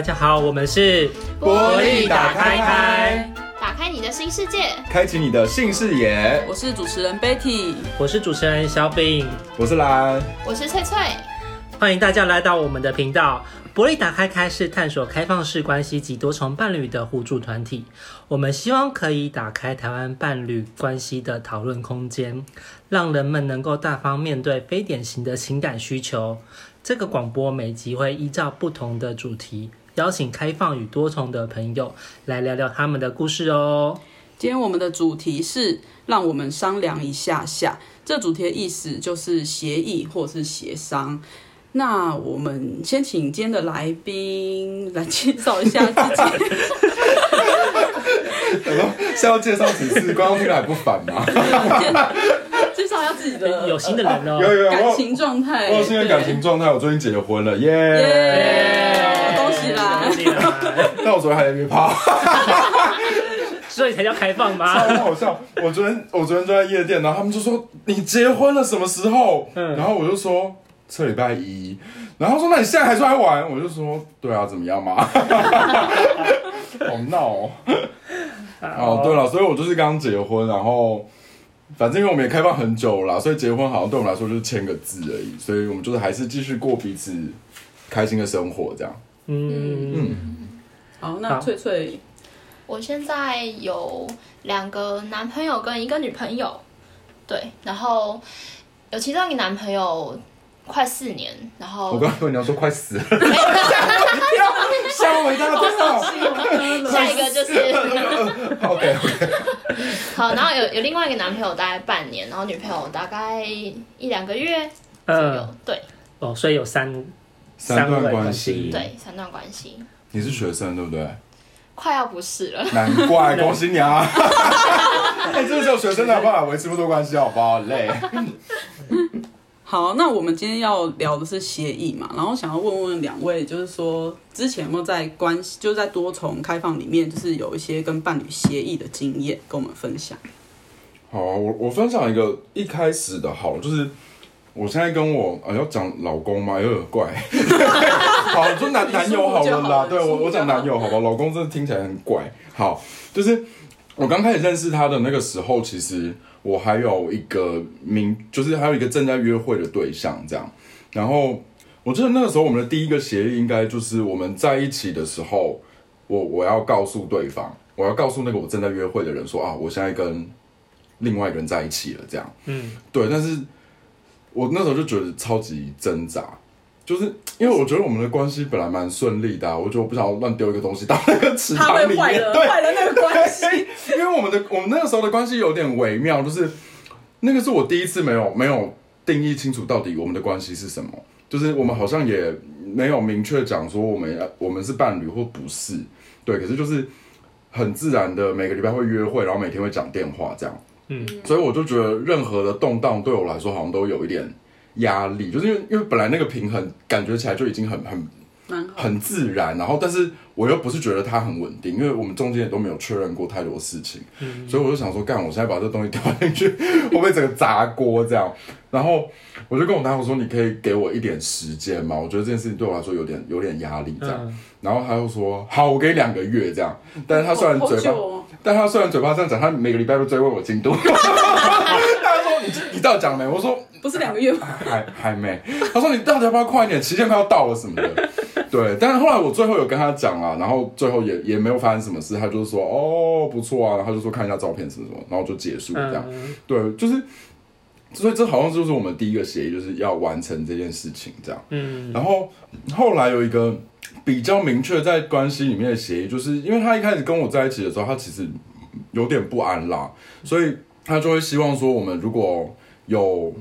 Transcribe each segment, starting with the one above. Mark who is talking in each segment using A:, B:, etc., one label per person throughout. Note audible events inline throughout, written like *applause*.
A: 大家好，我们是
B: 玻璃打开开，
C: 打开你的新世界，
B: 开启你的新视野。
D: 我是主持人 Betty，
A: 我是主持人小饼，
B: 我是兰，
C: 我是翠翠。
A: 欢迎大家来到我们的频道。玻璃打开开是探索开放式关系及多重伴侣的互助团体。我们希望可以打开台湾伴侣关系的讨论空间，让人们能够大方面对非典型的情感需求。这个广播每集会依照不同的主题，邀请开放与多重的朋友来聊聊他们的故事哦。
D: 今天我们的主题是让我们商量一下下，这主题的意思就是协议或是协商。那我们先请今天的来宾来介绍一下自己。
B: 什么？是要介绍几次？观众听来还不烦吗？
D: 介绍一下自己的
A: 有新的人哦，
B: 有有有
D: 感情状态。
B: 我有新的感情状态，我最近结了婚了，耶、*laughs* 但我昨天还在约炮，*laughs*
A: 所以才叫开放吗？
B: 超好笑！我昨天我昨天就在夜店，然后他们就说你结婚了什么时候？嗯，然后我就说。这礼拜一，然后说：“那你现在还出来玩？”我就说：“对啊，怎么样嘛？” *laughs* 好闹哦！哦，对了，所以我就是刚结婚，然后反正因为我们也开放很久了啦，所以结婚好像对我们来说就是签个字而已，所以我们就是还是继续过彼此开心的生活，这样。
A: 嗯嗯。
D: 好，那翠翠，
C: 我现在有两个男朋友跟一个女朋友，对，然后有其中一个男朋友。快四年，然后
B: 我刚刚说你要说快死了，吓我一大跳。
C: 下一个就是，*laughs*
B: OK OK。
C: 好，然后有有另外一个男朋友大概半年，然后女朋友大概一两个月左右，呃、对。
A: 哦，所以有三
B: 三段关系，
C: 对，三段关系。
B: 你是学生对不对？
C: 快要不是了，
B: 难怪，*laughs* 恭喜你啊！*laughs* 哎，这个时候学生才有办法维持不多关系，好不好？累。
D: 好，那我们今天要聊的是协议嘛，然后想要问问两位，就是说之前有没有在关系，就是在多重开放里面，就是有一些跟伴侣协议的经验，跟我们分享。
B: 好啊，我我分享一个一开始的好，就是我现在跟我啊要讲老公嘛，有点怪。*laughs* 好，就男男友好了啦，对我我讲男友好吧，老公真的听起来很怪。好，就是我刚开始认识他的那个时候，其实。我还有一个名，就是还有一个正在约会的对象，这样。然后我记得那个时候我们的第一个协议应该就是我们在一起的时候，我我要告诉对方，我要告诉那个我正在约会的人说啊，我现在跟另外一个人在一起了，这样。嗯，对。但是我那时候就觉得超级挣扎。就是因为我觉得我们的关系本来蛮顺利的，啊，我觉得我不想要乱丢一个东西到那个池塘里面，坏了，
D: 对，坏了那个关系。*laughs*
B: 因为我们的我们那个时候的关系有点微妙，就是那个是我第一次没有没有定义清楚到底我们的关系是什么，就是我们好像也没有明确讲说我们要我们是伴侣或不是，对，可是就是很自然的每个礼拜会约会，然后每天会讲电话这样，嗯，所以我就觉得任何的动荡对我来说好像都有一点。压力就是因为因为本来那个平衡感觉起来就已经很很很自然，然后但是我又不是觉得它很稳定，因为我们中间也都没有确认过太多事情，嗯、所以我就想说，干，我现在把这东西掉进去，*laughs* 会不会整个砸锅这样？然后我就跟我男友说，你可以给我一点时间吗？我觉得这件事情对我来说有点有点压力这样。嗯、然后他又说，好，我给你两个月这样。但是他虽然嘴巴，哦、但他虽然嘴巴这样讲，他每个礼拜都追问我进度。*laughs* 他说，你你到底讲没？我说。
D: 不是两个月吗？
B: 还还没。他说，你到底要不要快一点？期限快要到了什么的。对，但是后来我最后有跟他讲啊，然后最后也也没有发生什么事，他就说哦不错啊，然后他就说看一下照片什么什么，然后就结束这样。嗯、对，就是，所以这好像就是我们第一个协议，就是要完成这件事情这样。嗯。然后后来有一个比较明确在关系里面的协议，就是因为他一开始跟我在一起的时候，他其实有点不安啦，所以他就会希望说，我们如果有。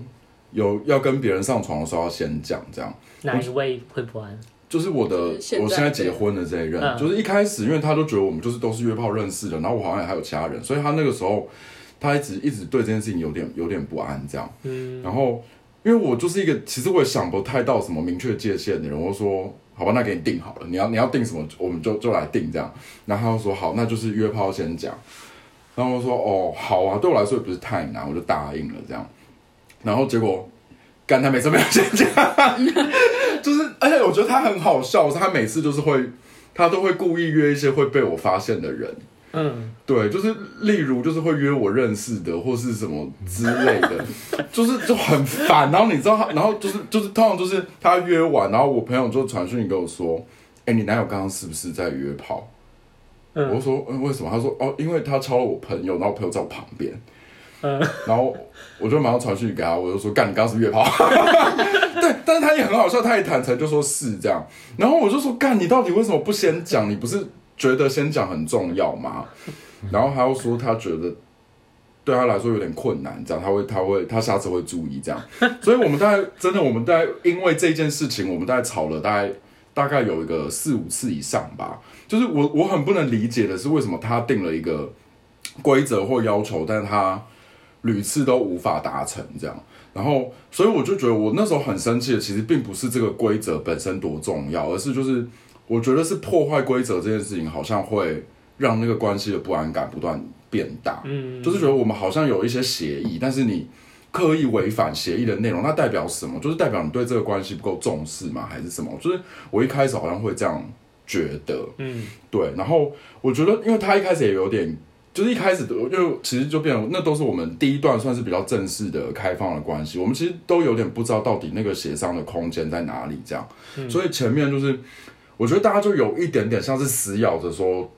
B: 有要跟别人上床的时候要先讲，这样。
A: 哪一位会不安？
B: 就是我的，我现在结婚的这一任，嗯、就是一开始，因为他都觉得我们就是都是约炮认识的，然后我好像也还有其他人，所以他那个时候他一直一直对这件事情有点有点不安，这样。嗯。然后，因为我就是一个其实我也想不太到什么明确界限的人，我说好吧，那给你定好了，你要你要定什么，我们就就来定这样。然后他就说好，那就是约炮先讲。然后我说哦好啊，对我来说也不是太难，我就答应了这样。然后结果，干他每次没有先讲，*laughs* 就是而且我觉得他很好笑，是他每次就是会，他都会故意约一些会被我发现的人。
A: 嗯，
B: 对，就是例如就是会约我认识的或是什么之类的，就是就很烦。然后你知道他，然后就是就是通常就是他约完，然后我朋友就传讯息跟我说：“哎，你男友刚刚是不是在约炮？”
A: 嗯，
B: 我就说：“嗯，为什么？”他说：“哦，因为他敲了我朋友，然后我朋友在我旁边。”
A: 嗯，
B: 然后我就马上传讯息给他，我就说：“干，你刚刚是约炮？” *laughs* 对，但是他也很好笑，他也坦诚就说是这样。然后我就说：“干，你到底为什么不先讲？你不是？”觉得先讲很重要嘛，*laughs* 然后他又说他觉得对他来说有点困难，这样他会他会他下次会注意这样，所以我们大概真的我们大概因为这件事情，我们大概吵了大概大概有一个四五次以上吧。就是我我很不能理解的是为什么他定了一个规则或要求，但是他屡次都无法达成这样，然后所以我就觉得我那时候很生气的，其实并不是这个规则本身多重要，而是就是。我觉得是破坏规则这件事情，好像会让那个关系的不安感不断变大。嗯，就是觉得我们好像有一些协议，但是你刻意违反协议的内容，那代表什么？就是代表你对这个关系不够重视吗？还是什么？就是我一开始好像会这样觉得。嗯，对。然后我觉得，因为他一开始也有点，就是一开始就其实就变成那都是我们第一段算是比较正式的开放的关系，我们其实都有点不知道到底那个协商的空间在哪里，这样。嗯，所以前面就是。我觉得大家就有一点点像是死咬着说，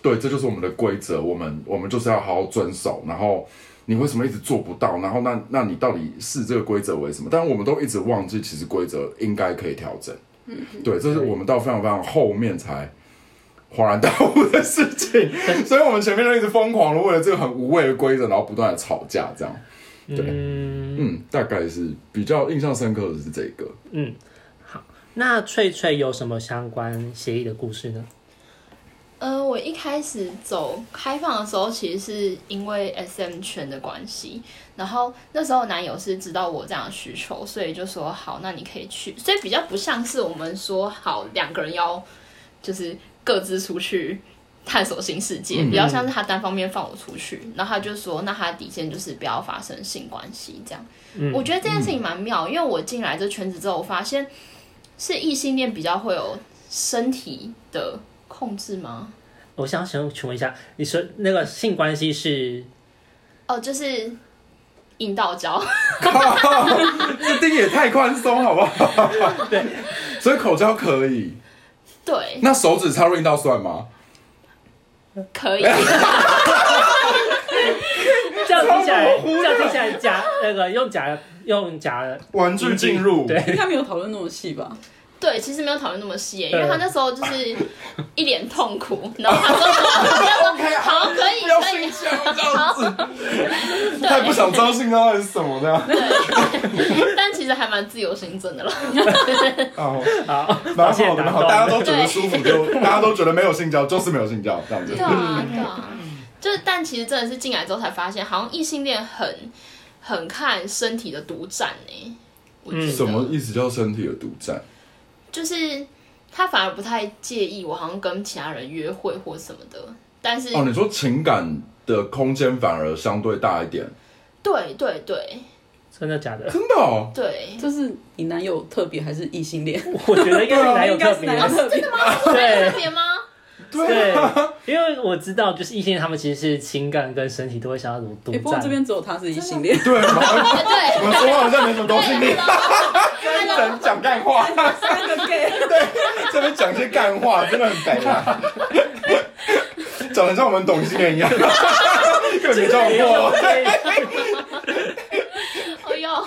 B: 对，这就是我们的规则，我们我们就是要好好遵守。然后你为什么一直做不到？然后那那你到底视这个规则为什么？但我们都一直忘记，其实规则应该可以调整。嗯，对，这是我们到非常非常后面才恍然大悟的事情。所以我们前面就一直疯狂的为了这个很无谓的规则，然后不断的吵架，这样。对，嗯，嗯，大概是比较印象深刻的是这个。
A: 嗯。那翠翠有什么相关协议的故事呢？
C: 呃，我一开始走开放的时候，其实是因为 SM 圈的关系，然后那时候男友是知道我这样的需求，所以就说好，那你可以去，所以比较不像是我们说好两个人要就是各自出去探索新世界，比较像是他单方面放我出去，然后他就说，那他的底线就是不要发生性关系这样。嗯，我觉得这件事情蛮妙，因为我进来这圈子之后，我发现。是异性恋比较会有身体的控制吗？
A: 我想想请问一下，你说那个性关系是？
C: 哦，就是阴道交。*laughs*
B: 这定也太宽松，好不好？
A: 对，*laughs*
B: 所以口交可以。
C: 对。
B: 那手指插入阴道算吗？
C: 可以。*laughs*
A: 这样听起来，这样听起来假那个用假用假
B: 玩具进入，
A: 对，
D: 应该没有讨论那么细吧？
C: 对，其实没有讨论那么细，因为他那时候就是一脸痛苦，*laughs* 然后他说说好可以，
B: 不要睡觉这样子，*laughs* 太不想招性啊还是什么的？
C: 对，*laughs* 但其实还蛮自由行政的了。
B: 好，好，蛮好的，蛮好，大家都觉得舒服，就大家都觉得没有性交就是没有性交这样子。
C: 对啊，对啊。就是，但其实真的是进来之后才发现，好像异性恋很很看身体的独占呢。
B: 嗯，什么意思叫身体的独占？
C: 就是他反而不太介意我好像跟其他人约会或什么的，但是
B: 哦，你说情感的空间反而相对大一点？
C: 对对对，
A: 真的假的？
B: 真的哦，
C: 对，*laughs*
D: 就是你男友特别还是异性恋？
A: 我觉得应该是男友特
C: 别，*laughs* 真的吗？对，特别吗？
A: 对，因为我知道，就是异性恋他们其实是情感跟身体都会想要怎么独占。
D: 不过这边只有他是异性恋。
B: 对，对，*laughs* 我们说话好像没什么东西。真人讲干话，
D: 三个 gay。
B: 对，这边讲些干话，真的很白啊。长得像我们懂性恋一样，根本没叫过。
C: 哎呦，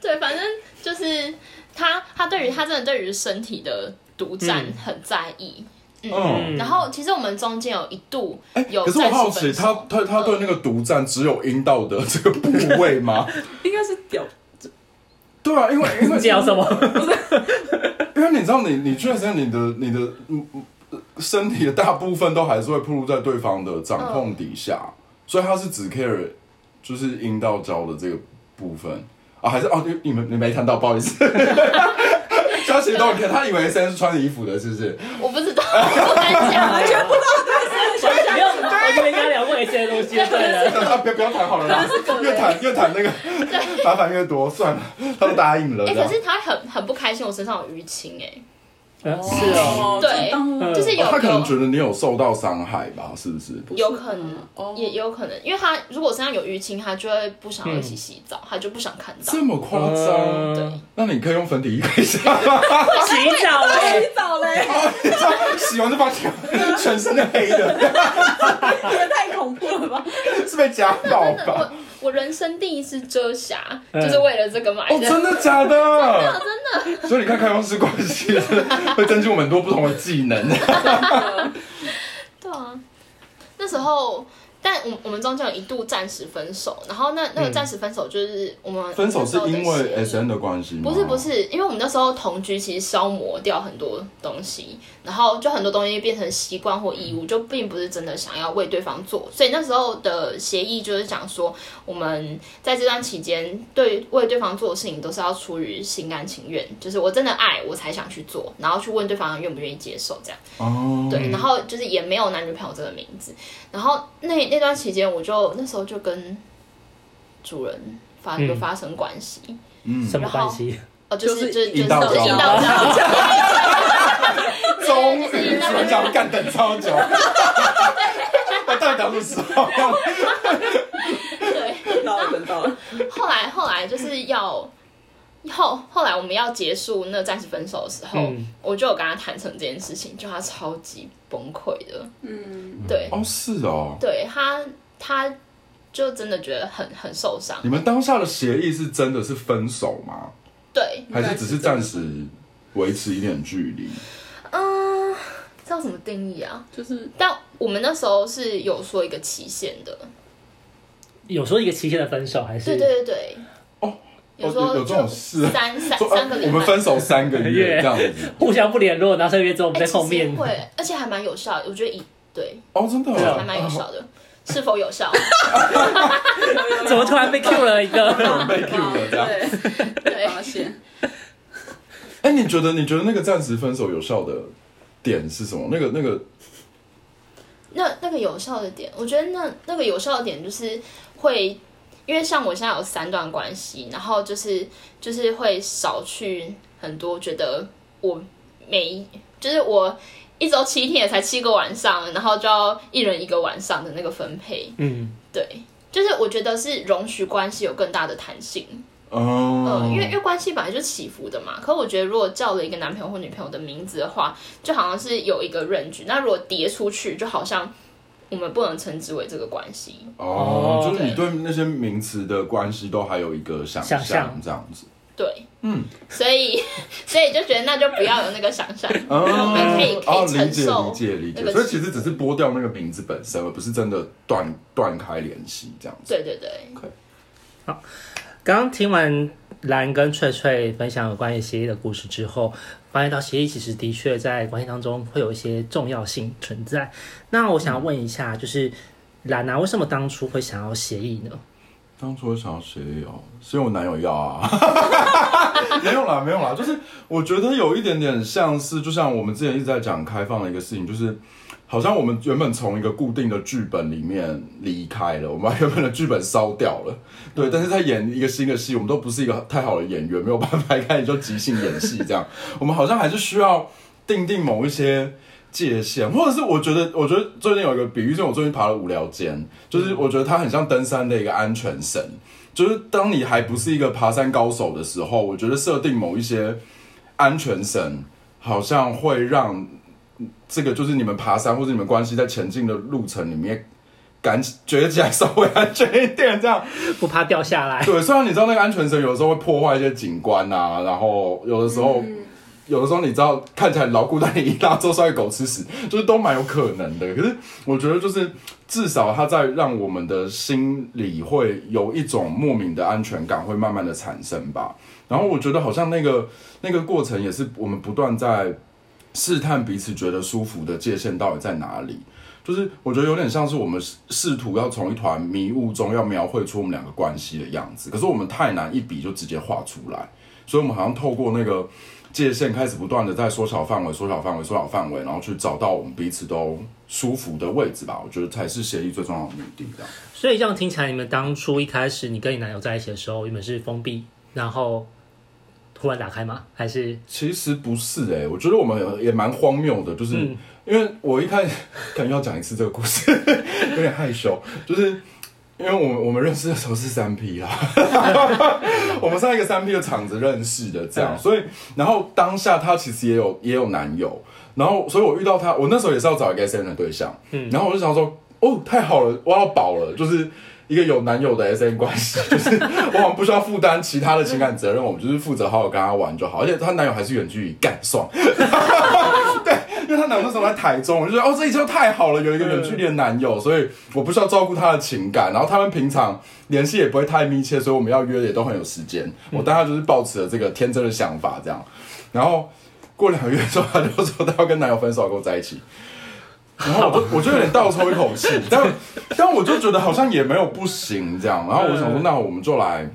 C: 对，反正就是他，他对于他真的对于身体的独占很在意。嗯，然后其实我们中间有一度有，
B: 可是我好奇，他他他对那个独占只有阴道的这个部位吗？*laughs*
D: 应该是屌。
B: 对啊，因为因为 *laughs*
A: 屌什么？*laughs*
B: 因为你知道你，你你确实你的你的嗯身体的大部分都还是会暴露在对方的掌控底下，嗯、所以他是只 care 就是阴道交的这个部分啊，还是哦，你你们你没看到，不好意思。他其实都很看，他以为 SM 是穿着衣服的，是不是？
C: 我不不敢讲，完全不知道。
A: 所以不要，我就没跟他聊过一些东西。对的，*laughs*
B: 他不要不要谈好了啦，越谈越谈那个 *laughs* 麻烦越多，算了，他都答应了。
C: 哎，可是他很很不开心，我身上有淤青，哎。
A: 呃是哦，
C: 对
D: 嗯
C: 就是有
B: 哦他可能
C: 有
B: 觉得你有受到伤害吧？是不是？
C: 有可能，
D: 哦
C: 也有可能，因为他如果身上有淤青，他就会不想要一起洗澡，他就不想看到
B: 这。么夸张？
A: 嗯
C: 对，
B: 那你可以用粉底液看一下？
A: 洗澡嘞，
D: 洗澡嘞，
B: 洗完就发现全身的黑的，*laughs*
D: 也太恐怖了吧！*laughs*
B: 是被家暴，吧
C: 我？人生第一次遮瑕，
A: 嗯
C: 就是为了这个买
B: 哦，
C: 的。
B: 真的假的？真的真的，所以你看开放式关系会增进我们很多不同的技能。*laughs*
C: 对啊，那时候，但我我们中间有一度暂时分手，然后那那个暂时分手就是我们
B: 分手是因
C: 为
B: S N 的关系吗？
C: 不是不是，因为我们那时候同居，其实消磨掉很多东西，然后就很多东西变成习惯或义务，就并不是真的想要为对方做。所以那时候的协议就是讲说，我们在这段期间对为对方做的事情都是要出于心甘情愿，就是我真的爱我才想去做，然后去问对方愿不愿意接受这样。
B: 哦，
C: 对，然后就是也没有男女朋友这个名字。然后那那段期间，我就那时候就跟主人发有
A: 嗯
C: 发生关系。
B: 嗯，
A: 什么关系？
C: 哦，就是就是就是一道交，
B: 终于主人讲干等超久，*laughs* 我到底等什么时候？
C: 对。
D: 等到了，等到了。
C: 后来后来就是要后后来我们要结束那暂时分手的时候，
A: 嗯
C: 我就有跟他谈成这件事情，就他超级崩溃的，
D: 嗯，
C: 对
B: 哦，是哦。
C: 对，他他就真的觉得很很受伤
B: 你，们当下的协议是真的是分手吗？
C: 对，
B: 还是只是暂时维持一点距离？
C: 嗯，这要怎么定义啊？
D: 就是
C: 但我们那时候是有说一个期限的，
A: 有说一个期限的分手还是？
C: 对对
B: 对
C: 有时候
B: 有有这种事啊
C: 三三三个礼拜，
B: 呃我们分手三个月 *laughs* 这样子。*laughs*
A: 互相不联络，然后三个月之后我们
C: 哎
A: 在后面
C: 会，而且还蛮有效的，我觉得一对
B: 哦，真的
C: 还蛮有效的，是否有效？*laughs*
A: 怎么突然被 Q 了一个？
B: 被 Q 了这样。
D: 对
C: 对
D: 发现
B: 哎，你觉得你觉得那个暂时分手有效的点是什么？那个那个
C: 那那个有效的点，我觉得那那个有效的点就是会，因为像我现在有三段关系，然后就是就是会少去很多，觉得我每就是我一周七天也才七个晚上，然后就要一人一个晚上的那个分配，
A: 嗯，
C: 对，就是我觉得是容许关系有更大的弹性。
B: 哦
C: 嗯，因为因为关系本来就起伏的嘛。可我觉得，如果叫了一个男朋友或女朋友的名字的话，就好像是有一个 range。那如果叠出去，就好像我们不能称之为这个关系。
B: 哦，就是你
C: 对
B: 对那些名词的关系都还有一个想
A: 想象。
B: 这样子。
C: 对，
B: 嗯，
C: 所以 *laughs* 所以就觉得那就不要有那个想象，
B: 哦。
C: 我们可以可
B: 哦，
C: 以
B: 理解
C: 承受
B: 理解理解，
C: 那个
B: 所以其实只是剥掉那个名字本身，而不是真的断断开联系这样子。
C: 对对对，
A: 刚刚听完兰跟翠翠分享有关于协议的故事之后，发现到协议其实的确在关系当中会有一些重要性存在。那我想要问一下，就是兰啊，为什么当初会想要协议呢？
B: 当初我想要协议哦，是因为我男友要啊，*laughs* 没有啦，没有啦，就是我觉得有一点点像是，就像我们之前一直在讲开放的一个事情，就是好像我们原本从一个固定的剧本里面离开了，我们把原本的剧本烧掉了，对，但是在演一个新的戏，我们都不是一个太好的演员，没有办法一开始就即兴演戏这样，*laughs* 我们好像还是需要定定某一些。界限，或者是我觉得，我觉得最近有一个比喻，就是我最近爬了无聊间，就是我觉得它很像登山的一个安全绳，就是当你还不是一个爬山高手的时候，我觉得设定某一些安全绳，好像会让这个就是你们爬山或者你们关系在前进的路程里面，感觉得起来稍微安全一点，这样。
A: 不怕掉下来？
B: 对，虽然你知道那个安全绳有的时候会破坏一些景观啊，然后有的时候。有的时候你知道看起来牢固，但你一拉之后稍微狗吃屎，就是都蛮有可能的。可是我觉得就是至少它在让我们的心里会有一种莫名的安全感，会慢慢的产生吧。然后我觉得好像那个那个过程也是我们不断在试探彼此觉得舒服的界限到底在哪里。就是我觉得有点像是我们试图要从一团迷雾中要描绘出我们两个关系的样子，可是我们太难一笔就直接画出来，所以我们好像透过那个。界限开始不断的在缩小范围、缩小范围、缩小范围，然后去找到我们彼此都舒服的位置吧。我觉得才是协议最重要的目的。
A: 所以这样听起来，你们当初一开始你跟你男友在一起的时候，原本是封闭，然后突然打开吗？还是
B: 其实不是哎、欸，我觉得我们也蛮荒谬的，就是、嗯、因为我一开始可能要讲一次这个故事，*laughs* 有点害羞，就是因为我们我们认识的时候是三 P 啦，*laughs* 我们上一个三 P 的场子认识的，这样，嗯、所以然后当下他其实也有也有男友，然后所以我遇到他，我那时候也是要找一个 SM 的对象，嗯，然后我就想说，哦，太好了，挖到宝了，就是。一个有男友的 SM 关系，*laughs* 就是我们不需要负担其他的情感责任，我们就是负责好好跟他玩就好。而且她男友还是远距离干爽，*laughs* 对，因为她男友那时候在台中，我就觉得哦，这一切太好了，有一个远距离的男友，所以我不需要照顾他的情感，然后他们平常联系也不会太密切，所以我们要约也都很有时间。我当下就是抱持了这个天真的想法，这样，然后过两个月之后，他就说他要跟男友分手，跟我在一起。然后我就我就有点倒抽一口气，但但我就觉得好像也没有不行这样。然后我想说，那我们就来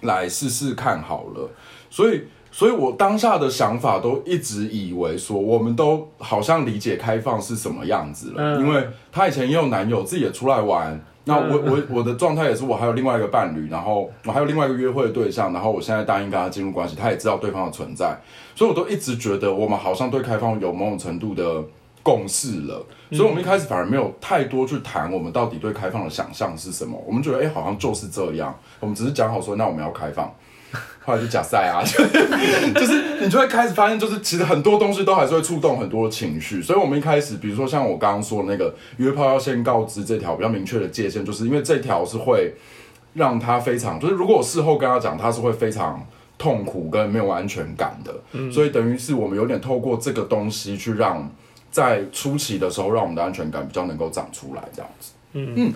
B: 来试试看好了。所以，所以我当下的想法都一直以为说，我们都好像理解开放是什么样子了。因为她以前也有男友，自己也出来玩。那我我我的状态也是，我还有另外一个伴侣，然后我还有另外一个约会的对象。然后我现在答应跟他进入关系，他也知道对方的存在。所以我都一直觉得，我们好像对开放有某种程度的。共识了，所以我们一开始反而没有太多去谈我们到底对开放的想象是什么。我们觉得，哎、欸，好像就是这样。我们只是讲好说，那我们要开放，*laughs* 后来就假赛啊，就 *laughs* 是就是你就会开始发现，就是其实很多东西都还是会触动很多情绪。所以，我们一开始，比如说像我刚刚说的那个约炮要先告知这条比较明确的界限，就是因为这条是会让他非常，就是如果我事后跟他讲，他是会非常痛苦跟没有安全感的。嗯，所以等于是我们有点透过这个东西去让。在初期的时候，让我们的安全感比较能够长出来，这样子。嗯嗯，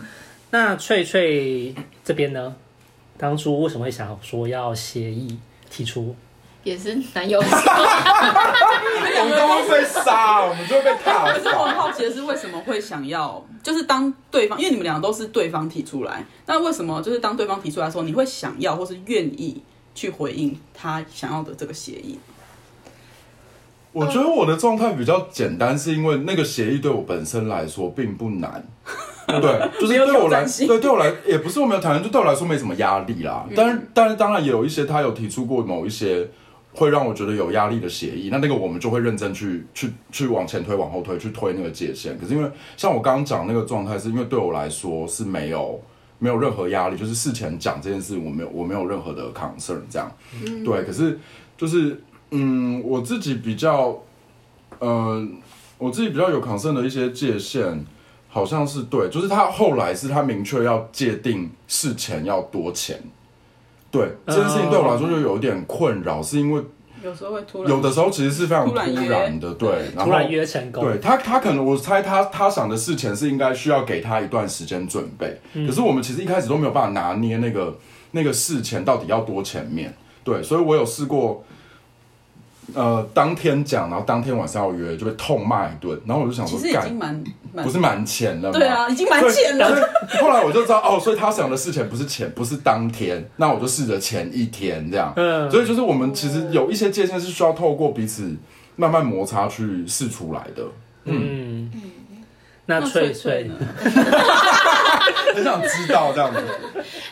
A: 那翠翠这边呢？当初为什么会想说要协议提出？
C: 也是男友。我
B: 们都会被杀，我们就会被打。*laughs*
D: 可是我很好奇的是，为什么会想要？就是当对方，因为你们两个都是对方提出来，那为什么就是当对方提出来的时候，你会想要或是愿意去回应他想要的这个协议？
B: 我觉得我的状态比较简单，是因为那个协议对我本身来说并不难，*laughs* 对，就是对我来，对对我来也不是我没有谈，就对我来说没什么压力啦。但是，但是当然也有一些他有提出过某一些会让我觉得有压力的协议，那那个我们就会认真去去去往前推、往后推，去推那个界限。可是因为像我刚刚讲那个状态，是因为对我来说是没有没有任何压力，就是事前讲这件事，我没有我没有任何的 concern 这样，对。可是就是。嗯，我自己比较，呃，我自己比较有 concern 的一些界限，好像是对，就是他后来是他明确要界定事前要多钱，对、uh, 这件事情对我来说就有一点困扰，是因为
D: 有时候会突然，
B: 有的时候其实是非常突然的，对，然后
A: 突然约成功，
B: 对他他可能我猜他他想的事前是应该需要给他一段时间准备，嗯、可是我们其实一开始都没有办法拿捏那个那个事前到底要多前面，对，所以我有试过。呃，当天讲，然后当天晚上要约，就被痛骂一顿。然后我就想说，
D: 其实已经蛮，
B: 不是蛮钱了吗？
D: 对啊，已经蛮钱了。
B: 后来我就知道，哦，所以他想的事情不是钱，不是当天，那我就试着前一天这样。嗯，所以就是我们其实有一些界限是需要透过彼此慢慢摩擦去试出来的。嗯，
A: 嗯，那翠翠呢？*laughs*
B: 很想知道这样子。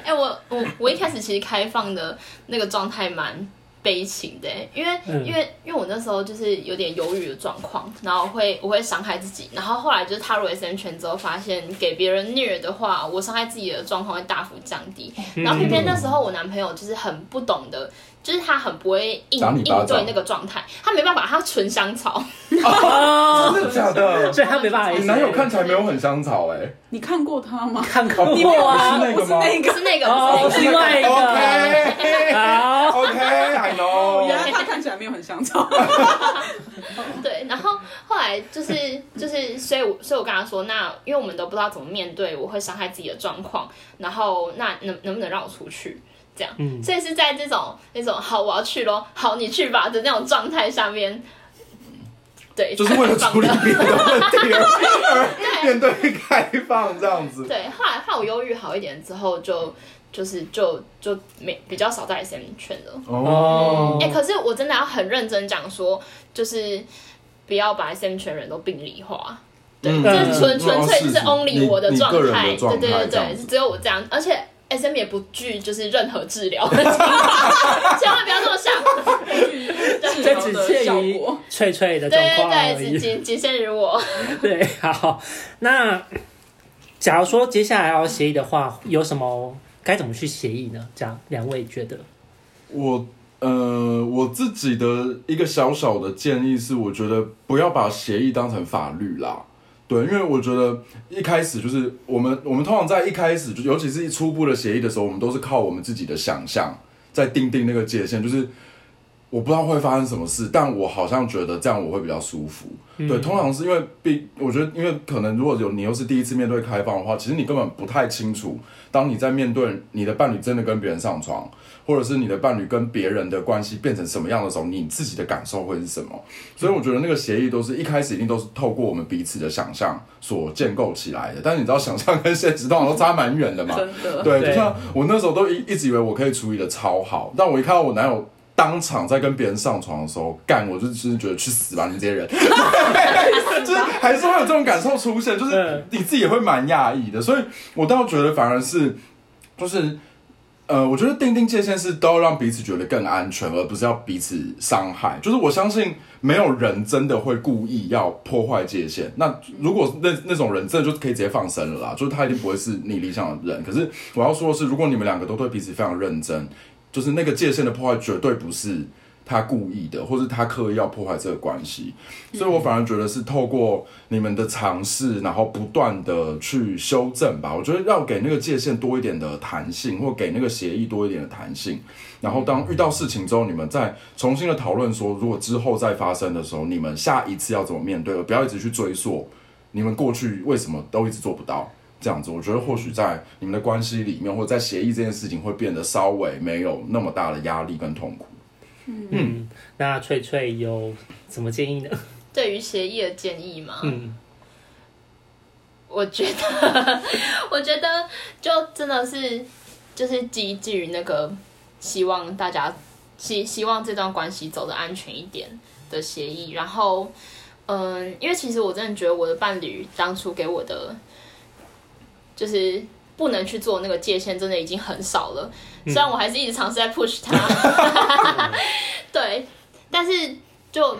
C: 哎、欸，我我我一开始其实开放的那个状态蛮。悲情的，因为、嗯、因为因为我那时候就是有点忧郁的状况，然后会我会伤害自己，然后后来就是踏入 SM 圈之后，发现给别人虐的话，我伤害自己的状况会大幅降低。嗯、然后偏偏那时候我男朋友就是很不懂得。就是他很不会应应对那个状态，他没办法，他纯香草。
B: 哦，真的假的？
A: 所以他没办法。
B: 你男友看起来没有很香草哎，
D: 你看过他吗？
A: 看过
B: 啊，是那个吗？
C: 是那个，是那个，
A: 哦，是另外一个。
B: OK，好，OK，I know。
D: 原来他看起来没有很香草。*laughs*
C: 对，然后后来就是就是，所以所以我跟他说，那因为我们都不知道怎么面对我会伤害自己的状况，然后那能能不能让我出去？这样，嗯、所以是在这种那种好，我要去咯，好，你去吧的那种状态下面，对，
B: 就是为了处理别的问题而 *laughs* 面对开放这样子。
C: 对，后来后来我忧郁好一点之后就，就就是就就没比较少在 SM 圈了。哦，哎、嗯欸，可是我真的要很认真讲说，就是不要把 SM 圈人都病理化。对，这纯纯粹就是 only 我的状态。对对对对，是只有我这样，而且。SM 也不惧就是任何治疗，*laughs* 千万不要这么想。
A: 这只限于脆脆的状况而已。
C: 对对对，仅仅限于我。*laughs*
A: 对，好。那假如说接下来要协议的话，有什么该怎么去协议呢？这样两位觉得？
B: 我呃，我自己的一个小小的建议是，我觉得不要把协议当成法律啦。对，因为我觉得一开始就是我们我们通常在一开始，就尤其是一初步的协议的时候，我们都是靠我们自己的想象在定定那个界限，就是。我不知道会发生什么事，但我好像觉得这样我会比较舒服。嗯、对，通常是因为，毕我觉得，因为可能如果有你又是第一次面对开放的话，其实你根本不太清楚，当你在面对你的伴侣真的跟别人上床，或者是你的伴侣跟别人的关系变成什么样的时候，你自己的感受会是什么。所以我觉得那个协议都是一开始一定都是透过我们彼此的想象所建构起来的。但是你知道，想象跟现实通常都差蛮远的嘛。
D: 真的。
B: 对，就像我那时候都一一直以为我可以处理的超好，但我一看到我男友。当场在跟别人上床的时候干，我就真的觉得去死吧，你们这些人，*laughs* 就是还是会有这种感受出现，就是你自己也会蛮讶异的，所以我倒觉得反而是，就是，呃，我觉得定定界限是都要让彼此觉得更安全，而不是要彼此伤害。就是我相信没有人真的会故意要破坏界限，那如果那那种人真的就可以直接放生了啦，就是他一定不会是你理想的人。可是我要说的是，如果你们两个都对彼此非常认真。就是那个界限的破坏绝对不是他故意的，或是他刻意要破坏这个关系，所以我反而觉得是透过你们的尝试，然后不断的去修正吧。我觉得要给那个界限多一点的弹性，或给那个协议多一点的弹性。然后当遇到事情之后，你们再重新的讨论说，如果之后再发生的时候，你们下一次要怎么面对，而不要一直去追溯你们过去为什么都一直做不到。这样子，我觉得或许在你们的关系里面，或者在协议这件事情，会变得稍微没有那么大的压力跟痛苦。
A: 嗯，嗯，那翠翠有什么建议呢？
C: 对于协议的建议吗？
A: 嗯，
C: 我觉得，*laughs* 我觉得就真的是就是基于那个希望大家希希望这段关系走得安全一点的协议。然后，嗯，因为其实我真的觉得我的伴侣当初给我的。就是不能去做那个界限，真的已经很少了。虽然我还是一直尝试在 push 他，*laughs* 对，但是就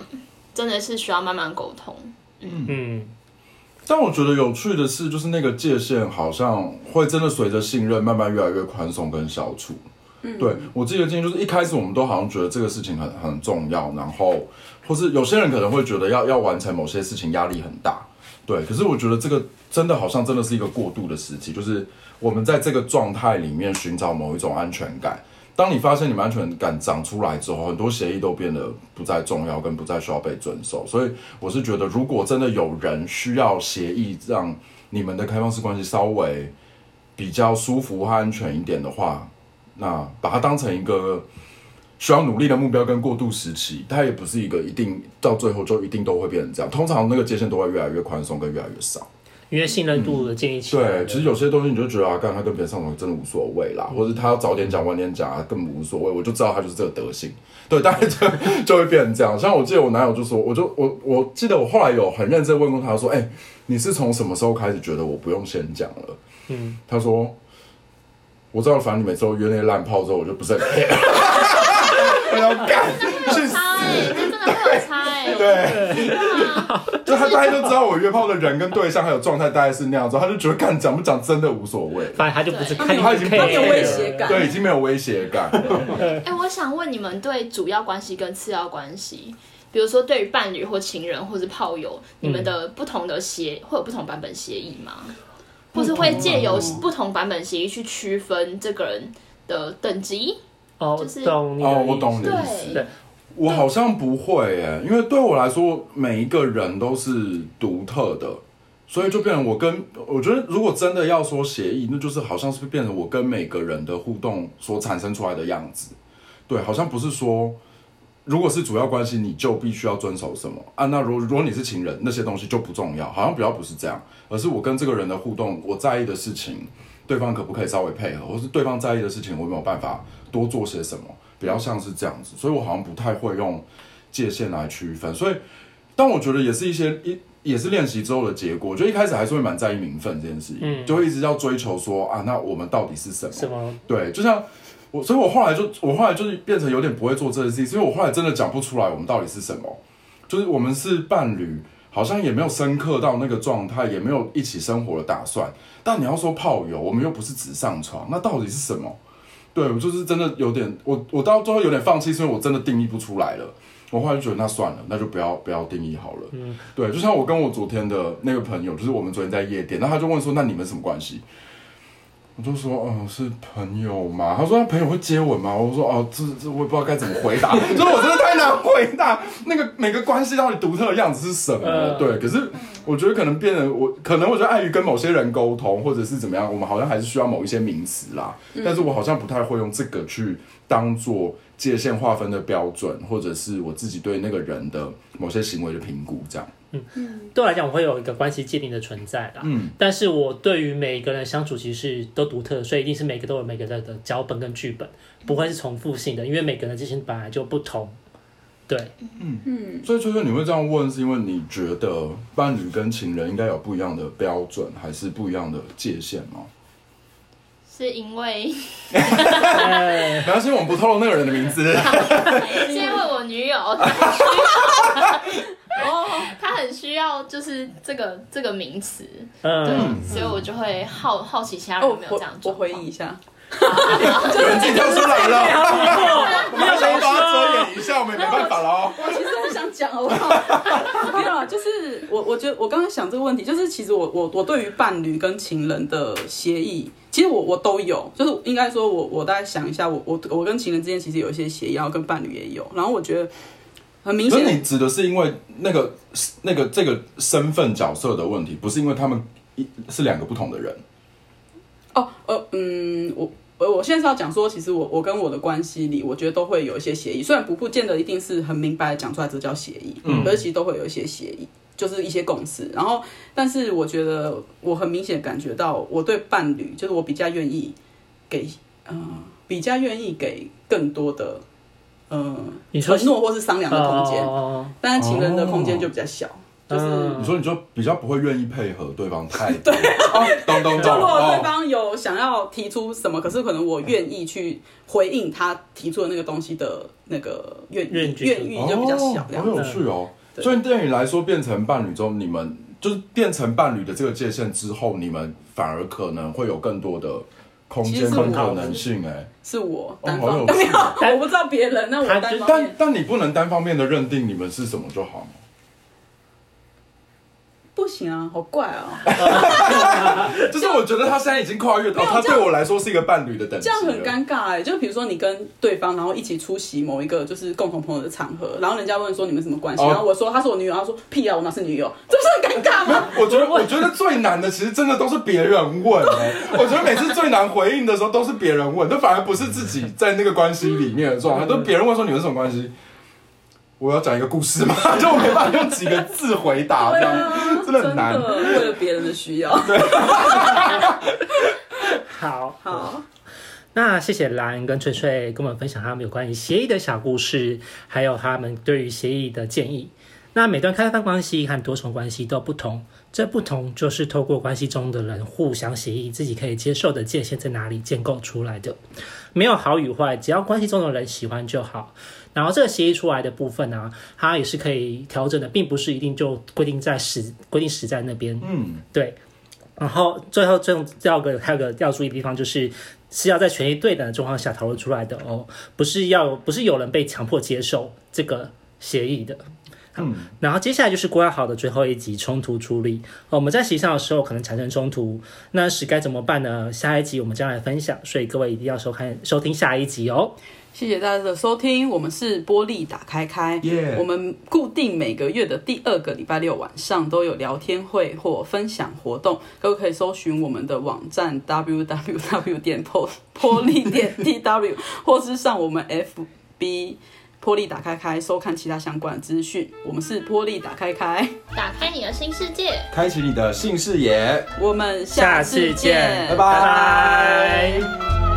C: 真的是需要慢慢沟通。嗯嗯。
B: 但我觉得有趣的是，就是那个界限好像会真的随着信任慢慢越来越宽松跟消除。嗯，对，我自己的建议就是一开始我们都好像觉得这个事情很很重要，然后或是有些人可能会觉得要要完成某些事情压力很大。对，可是我觉得这个真的好像真的是一个过渡的时期，就是我们在这个状态里面寻找某一种安全感。当你发现你们安全感长出来之后，很多协议都变得不再重要，跟不再需要被遵守。所以我是觉得，如果真的有人需要协议让你们的开放式关系稍微比较舒服和安全一点的话，那把它当成一个。需要努力的目标跟过渡时期，它也不是一个一定到最后就一定都会变成这样。通常那个界限都会越来越宽松跟越来越少，
A: 因为信任度的建立。
B: 对，其实有些东西你就觉得啊，干他跟别人上床真的无所谓啦，嗯、或者他要早点讲晚点讲啊，根本无所谓，我就知道他就是这个德性。*laughs* 对，大概就 *laughs* 就会变成这样。像我记得我男友就说，我就我我记得我后来有很认真问过他说，哎、欸，你是从什么时候开始觉得我不用先讲了？嗯，他说，我知道，反正你每次都约那些烂炮之后，我就不是很 *laughs* 要干，去死！
C: 真的会有差哎。
B: 对，就他大概就知道我约炮的人跟对象还有状态大概是那样子，他就觉得看讲不讲真的无所谓。
A: 反正他就不是，他
B: 已经没有
D: 威胁感，
B: 对，已经没有威胁感。
C: 哎，我想问你们对主要关系跟次要关系，比如说对于伴侣或情人或是炮友，你们的不同的协会有不同版本协议吗？或是会借由不同版本协议去区分这个人的等级？
A: 哦，
C: 就是
A: 懂
B: 哦，我懂你的意思。对，我好像不会耶，因为对我来说，每一个人都是独特的，所以就变成我跟我觉得，如果真的要说协议，那就是好像是变成我跟每个人的互动所产生出来的样子。对，好像不是说，如果是主要关系，你就必须要遵守什么啊？那如果如果你是情人，那些东西就不重要，好像比较不是这样，而是我跟这个人的互动，我在意的事情，对方可不可以稍微配合，或是对方在意的事情，我有没有办法。多做些什么，比较像是这样子，所以我好像不太会用界限来区分。所以，但我觉得也是一些一也是练习之后的结果。就一开始还是会蛮在意名分这件事情，嗯，就会一直要追求说啊，那我们到底是什么？
A: 什么？
B: 对，就像我，所以我后来就我后来就是变成有点不会做这件事情，所以我后来真的讲不出来我们到底是什么。就是我们是伴侣，好像也没有深刻到那个状态，也没有一起生活的打算。但你要说炮友，我们又不是只上床，那到底是什么？对，我就是真的有点，我我到最后有点放弃，是因为我真的定义不出来了。我后来就觉得那算了，那就不要不要定义好了。嗯，对，就像我跟我昨天的那个朋友，就是我们昨天在夜店，那他就问说，那你们什么关系？我就说，嗯，是朋友嘛。他说，他朋友会接吻吗？我说，哦，这这我也不知道该怎么回答。*laughs* 就是我真的太难回答。那个每个关系到底独特的样子是什么？呃、对，可是我觉得可能变得我可能我觉得碍于跟某些人沟通，或者是怎么样，我们好像还是需要某一些名词啦。嗯、但是我好像不太会用这个去当做界限划分的标准，或者是我自己对那个人的某些行为的评估这样。
A: 嗯，对我来讲，我会有一个关系界定的存在啦。嗯，但是我对于每一个人相处，其实是都独特的，所以一定是每个都有每个人的脚本跟剧本，不会是重复性的，因为每个人的界限本来就不同。对，嗯嗯。所以秋秋，你会这样问，是因为你觉得伴侣跟情人应该有不一样的标准，还是不一样的界限吗？
C: 是因为，*laughs*
A: 没关系，
B: 我们不透露那个人的名字。*laughs*
C: 是因为我女友。*laughs* 就是这个这个名词，嗯、对，所以我就会好好奇其他人有没有这样做。
D: 我回忆一下，
B: 有人自己跳出来了，你要想把它遮掩一下，我们也没办法了哦。
D: 我其实我想讲，好不好？*laughs* 没有啊，就是我我觉得我刚刚想这个问题，就是其实我我我对于伴侣跟情人的协议，其实我我都有，就是应该说我我大概想一下，我我我跟情人之间其实有一些协议，然后跟伴侣也有，然后我觉得。很明显，
B: 你指的是因为那个那个这个身份角色的问题，不是因为他们一是两个不同的人。
D: 哦，呃，嗯，我我现在是要讲说，其实我我跟我的关系里，我觉得都会有一些协议，虽然不不见得一定是很明白的讲出来，这叫协议，嗯，而其实都会有一些协议，就是一些共识。然后，但是我觉得我很明显感觉到，我对伴侣，就是我比较愿意给，嗯、呃，比较愿意给更多的。嗯，承诺或是商量的空间，哦、但是情人的空间就比较小，哦、就是
B: 你说你就比较不会愿意配合对方太
D: 对，
B: 咚咚咚。
D: 就如果对方有想要提出什么，可是可能我愿意去回应他提出的那个东西的那个愿愿愿意就比较小，
B: 好有趣哦。所以对你来说，变成伴侣中，你们就是变成伴侣的这个界限之后，你们反而可能会有更多的。空间跟可能性，哎，
D: 是我单方面，*laughs* 我不知道别人，那我单方面，
B: 但但你不能单方面的认定你们是什么就好吗？
D: 不行啊，好怪啊！*laughs*
B: 就是我觉得他现在已经跨越到他对我来说是一个伴侣的等级，
D: 这样很尴尬哎。就比如说你跟对方，然后一起出席某一个就是共同朋友的场合，然后人家问说你们什么关系，然后我说他是我女友，他说屁啊，我哪是女友，这不是很尴尬吗？
B: 我觉得我觉得最难的其实真的都是别人问哎，*laughs* 我觉得每次最难回应的时候都是别人问，都反而不是自己在那个关系里面的状态，都别人问说你们什么关系。我要讲一个故事吗？*laughs* 就我没办法用几个字回答，这样、啊、真的很难。
D: 为了别人的需要。*laughs* 对。*laughs*
A: 好好，那谢谢兰跟翠翠跟我们分享他们有关于协议的小故事，还有他们对于协议的建议。那每段开放关系和多重关系都不同，这不同就是透过关系中的人互相协议，自己可以接受的界限在哪里建构出来的。没有好与坏，只要关系中的人喜欢就好。然后这个协议出来的部分呢、啊，它也是可以调整的，并不是一定就规定在时规定时在那边。嗯，对。然后最后最后第二个还有个要注意的地方，就是是要在权益对等的状况下讨论出来的哦，不是要不是有人被强迫接受这个协议的。嗯，然后接下来就是规划好的最后一集冲突处理。我们在协议上的时候可能产生冲突，那是该怎么办呢？下一集我们将来分享，所以各位一定要收看收听下一集哦。
D: 谢谢大家的收听，我们是玻璃打开开.我们固定每个月的第二个礼拜六晚上都有聊天会或分享活动，各位可以搜寻我们的网站 www 点波波莉点 tw，或是上我们 FB 波莉打开开收看其他相关的资讯。我们是波莉打开开，
C: 打开你的新世界，
B: 开启你的新视野，
D: 我们下次见，
A: 拜拜。